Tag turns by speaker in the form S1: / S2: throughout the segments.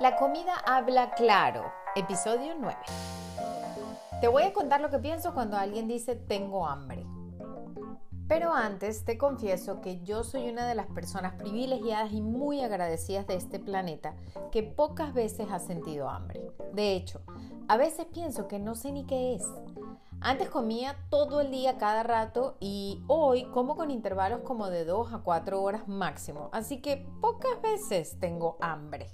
S1: La comida habla claro, episodio 9. Te voy a contar lo que pienso cuando alguien dice tengo hambre. Pero antes te confieso que yo soy una de las personas privilegiadas y muy agradecidas de este planeta que pocas veces ha sentido hambre. De hecho, a veces pienso que no sé ni qué es. Antes comía todo el día cada rato y hoy como con intervalos como de 2 a 4 horas máximo. Así que pocas veces tengo hambre.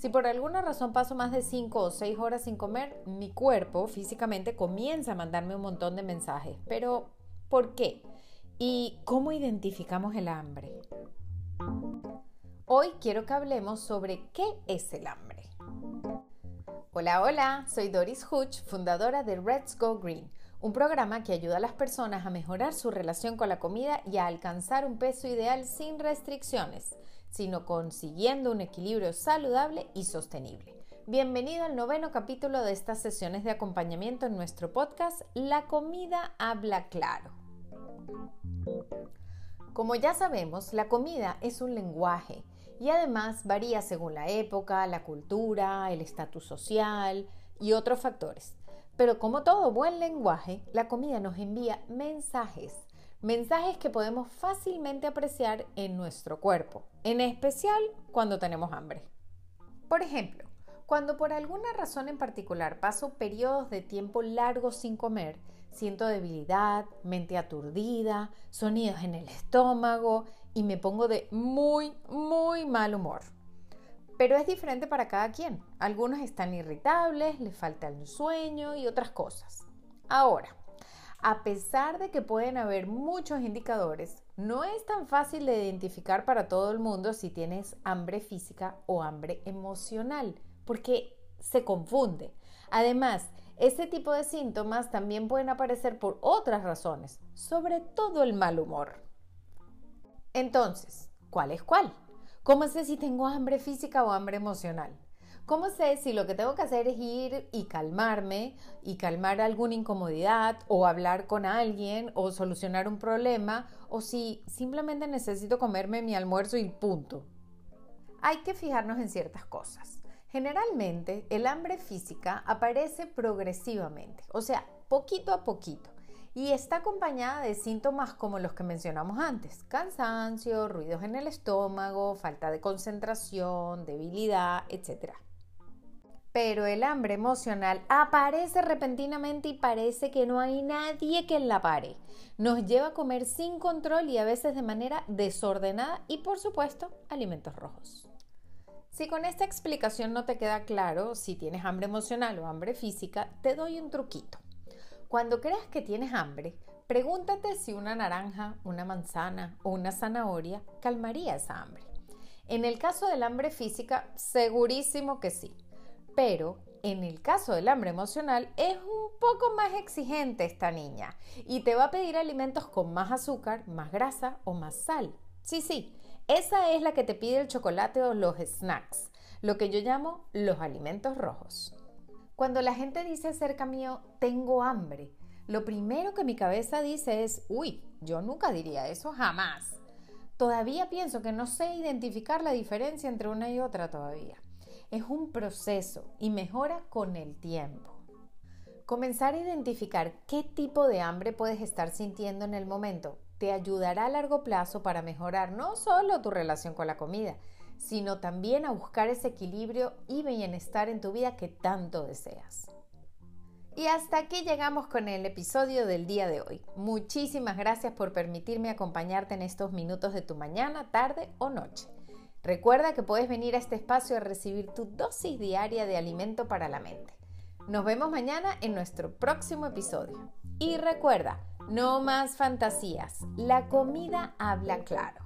S1: Si por alguna razón paso más de 5 o 6 horas sin comer, mi cuerpo físicamente comienza a mandarme un montón de mensajes. Pero, ¿por qué? ¿Y cómo identificamos el hambre? Hoy quiero que hablemos sobre qué es el hambre. Hola, hola, soy Doris Hutch, fundadora de Let's Go Green, un programa que ayuda a las personas a mejorar su relación con la comida y a alcanzar un peso ideal sin restricciones sino consiguiendo un equilibrio saludable y sostenible. Bienvenido al noveno capítulo de estas sesiones de acompañamiento en nuestro podcast La comida habla claro. Como ya sabemos, la comida es un lenguaje y además varía según la época, la cultura, el estatus social y otros factores. Pero como todo buen lenguaje, la comida nos envía mensajes mensajes que podemos fácilmente apreciar en nuestro cuerpo, en especial cuando tenemos hambre. Por ejemplo, cuando por alguna razón en particular paso periodos de tiempo largos sin comer, siento debilidad, mente aturdida, sonidos en el estómago y me pongo de muy, muy mal humor. Pero es diferente para cada quien. Algunos están irritables, les falta el sueño y otras cosas. Ahora, a pesar de que pueden haber muchos indicadores, no es tan fácil de identificar para todo el mundo si tienes hambre física o hambre emocional, porque se confunde. Además, ese tipo de síntomas también pueden aparecer por otras razones, sobre todo el mal humor. Entonces, ¿cuál es cuál? ¿Cómo sé si tengo hambre física o hambre emocional? ¿Cómo sé si lo que tengo que hacer es ir y calmarme y calmar alguna incomodidad o hablar con alguien o solucionar un problema o si simplemente necesito comerme mi almuerzo y punto? Hay que fijarnos en ciertas cosas. Generalmente el hambre física aparece progresivamente, o sea, poquito a poquito, y está acompañada de síntomas como los que mencionamos antes, cansancio, ruidos en el estómago, falta de concentración, debilidad, etc. Pero el hambre emocional aparece repentinamente y parece que no hay nadie que la pare. Nos lleva a comer sin control y a veces de manera desordenada y por supuesto alimentos rojos. Si con esta explicación no te queda claro si tienes hambre emocional o hambre física, te doy un truquito. Cuando creas que tienes hambre, pregúntate si una naranja, una manzana o una zanahoria calmaría esa hambre. En el caso del hambre física, segurísimo que sí pero en el caso del hambre emocional es un poco más exigente esta niña y te va a pedir alimentos con más azúcar, más grasa o más sal. Sí, sí, esa es la que te pide el chocolate o los snacks, lo que yo llamo los alimentos rojos. Cuando la gente dice acerca mío, tengo hambre, lo primero que mi cabeza dice es, uy, yo nunca diría eso jamás. Todavía pienso que no sé identificar la diferencia entre una y otra todavía es un proceso y mejora con el tiempo. Comenzar a identificar qué tipo de hambre puedes estar sintiendo en el momento te ayudará a largo plazo para mejorar no solo tu relación con la comida, sino también a buscar ese equilibrio y bienestar en tu vida que tanto deseas. Y hasta aquí llegamos con el episodio del día de hoy. Muchísimas gracias por permitirme acompañarte en estos minutos de tu mañana, tarde o noche. Recuerda que puedes venir a este espacio a recibir tu dosis diaria de alimento para la mente. Nos vemos mañana en nuestro próximo episodio. Y recuerda, no más fantasías. La comida habla claro.